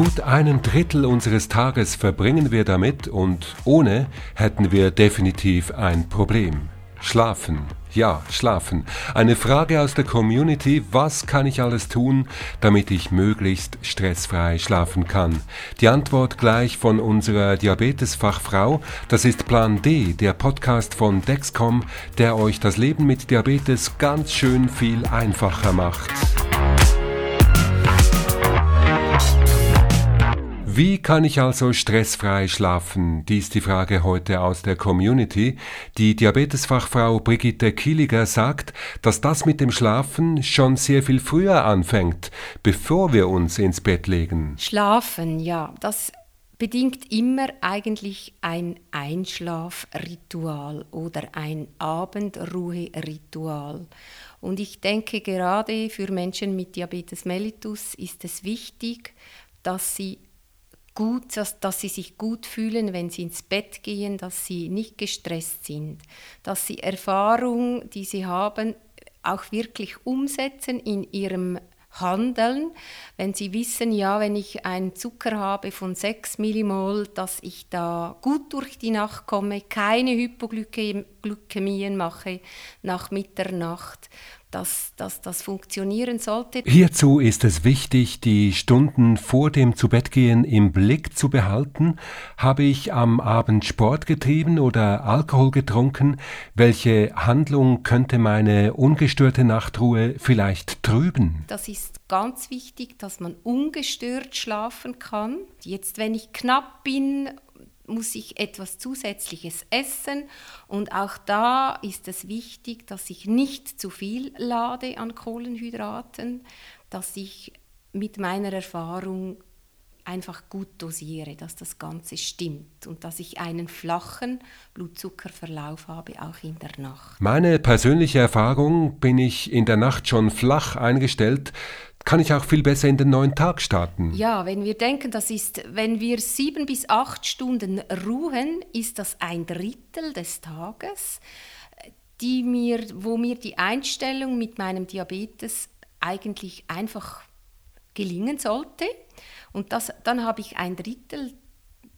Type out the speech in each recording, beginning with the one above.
Gut einen Drittel unseres Tages verbringen wir damit und ohne hätten wir definitiv ein Problem. Schlafen. Ja, schlafen. Eine Frage aus der Community, was kann ich alles tun, damit ich möglichst stressfrei schlafen kann? Die Antwort gleich von unserer Diabetesfachfrau, das ist Plan D, der Podcast von Dexcom, der euch das Leben mit Diabetes ganz schön viel einfacher macht. Wie kann ich also stressfrei schlafen? Dies ist die Frage heute aus der Community. Die Diabetesfachfrau Brigitte Kieliger sagt, dass das mit dem Schlafen schon sehr viel früher anfängt, bevor wir uns ins Bett legen. Schlafen, ja, das bedingt immer eigentlich ein Einschlafritual oder ein Abendruheritual. Und ich denke, gerade für Menschen mit Diabetes mellitus ist es wichtig, dass sie gut, dass, dass sie sich gut fühlen, wenn sie ins Bett gehen, dass sie nicht gestresst sind, dass sie Erfahrung, die sie haben, auch wirklich umsetzen in ihrem Handeln, wenn sie wissen, ja, wenn ich einen Zucker habe von 6 Millimol, dass ich da gut durch die Nacht komme, keine Hypoglykämien mache nach Mitternacht dass, dass das funktionieren sollte. Hierzu ist es wichtig, die Stunden vor dem Zubettgehen im Blick zu behalten. Habe ich am Abend Sport getrieben oder Alkohol getrunken? Welche Handlung könnte meine ungestörte Nachtruhe vielleicht trüben? Das ist ganz wichtig, dass man ungestört schlafen kann. Jetzt, wenn ich knapp bin muss ich etwas Zusätzliches essen. Und auch da ist es wichtig, dass ich nicht zu viel lade an Kohlenhydraten, dass ich mit meiner Erfahrung einfach gut dosiere, dass das Ganze stimmt und dass ich einen flachen Blutzuckerverlauf habe, auch in der Nacht. Meine persönliche Erfahrung bin ich in der Nacht schon flach eingestellt, kann ich auch viel besser in den neuen Tag starten. Ja, wenn wir denken, das ist, wenn wir sieben bis acht Stunden ruhen, ist das ein Drittel des Tages, die mir, wo mir die Einstellung mit meinem Diabetes eigentlich einfach gelingen sollte. Und das, dann habe ich ein Drittel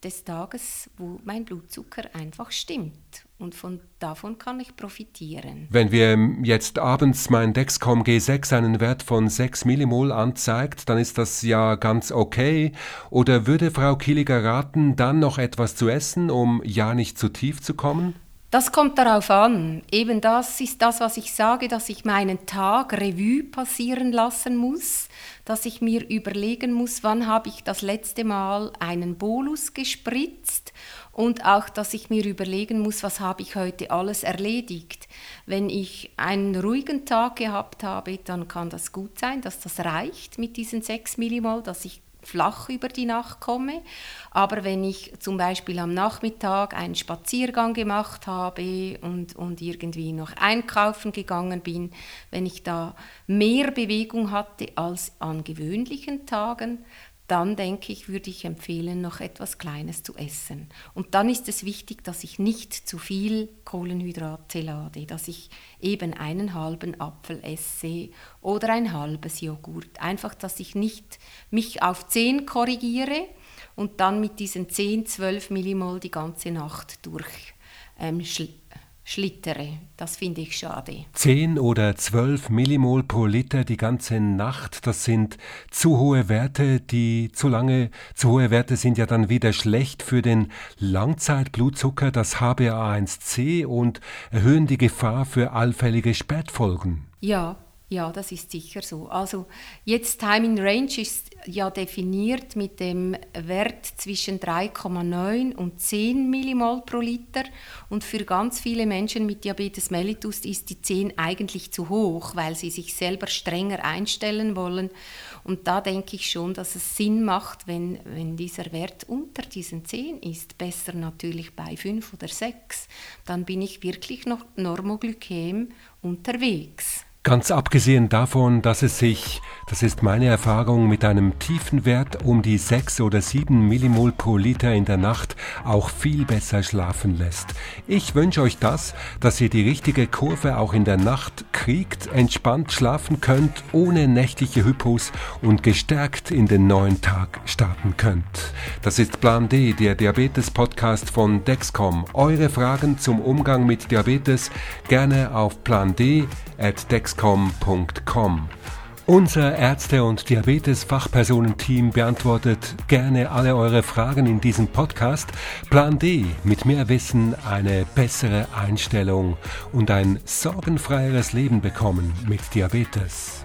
des Tages, wo mein Blutzucker einfach stimmt. Und von, davon kann ich profitieren. Wenn wir jetzt abends mein Dexcom G6 einen Wert von 6 Millimol anzeigt, dann ist das ja ganz okay. Oder würde Frau Kieliger raten, dann noch etwas zu essen, um ja nicht zu tief zu kommen? Das kommt darauf an. Eben das ist das, was ich sage, dass ich meinen Tag Revue passieren lassen muss, dass ich mir überlegen muss, wann habe ich das letzte Mal einen Bolus gespritzt und auch, dass ich mir überlegen muss, was habe ich heute alles erledigt. Wenn ich einen ruhigen Tag gehabt habe, dann kann das gut sein, dass das reicht mit diesen 6 Millimol, dass ich flach über die Nacht komme. Aber wenn ich zum Beispiel am Nachmittag einen Spaziergang gemacht habe und, und irgendwie noch einkaufen gegangen bin, wenn ich da mehr Bewegung hatte als an gewöhnlichen Tagen, dann denke ich, würde ich empfehlen, noch etwas Kleines zu essen. Und dann ist es wichtig, dass ich nicht zu viel Kohlenhydrate lade, dass ich eben einen halben Apfel esse oder ein halbes Joghurt. Einfach, dass ich nicht mich auf 10 korrigiere und dann mit diesen 10, 12 Millimol die ganze Nacht durch ähm, schlittere. Das finde ich schade. 10 oder 12 Millimol pro Liter die ganze Nacht, das sind zu hohe Werte, die zu lange, zu hohe Werte sind ja dann wieder schlecht für den Langzeitblutzucker, das HbA1c und erhöhen die Gefahr für allfällige Spätfolgen. Ja, ja, das ist sicher so. Also jetzt Time in Range ist ja definiert mit dem Wert zwischen 3,9 und 10 Millimol pro Liter und für ganz viele Menschen mit Diabetes mellitus ist die 10 eigentlich zu hoch, weil sie sich selber strenger einstellen wollen und da denke ich schon, dass es Sinn macht, wenn, wenn dieser Wert unter diesen 10 ist, besser natürlich bei 5 oder 6, dann bin ich wirklich noch normoglykäm unterwegs. Ganz abgesehen davon, dass es sich, das ist meine Erfahrung, mit einem tiefen Wert um die 6 oder 7 Millimol pro Liter in der Nacht auch viel besser schlafen lässt. Ich wünsche euch das, dass ihr die richtige Kurve auch in der Nacht kriegt, entspannt schlafen könnt, ohne nächtliche Hypos und gestärkt in den neuen Tag starten könnt. Das ist Plan D, der Diabetes-Podcast von Dexcom. Eure Fragen zum Umgang mit Diabetes gerne auf plan D at dexcom.com. Unser Ärzte- und Diabetes-Fachpersonenteam beantwortet gerne alle eure Fragen in diesem Podcast. Plan D mit mehr Wissen, eine bessere Einstellung und ein sorgenfreieres Leben bekommen mit Diabetes.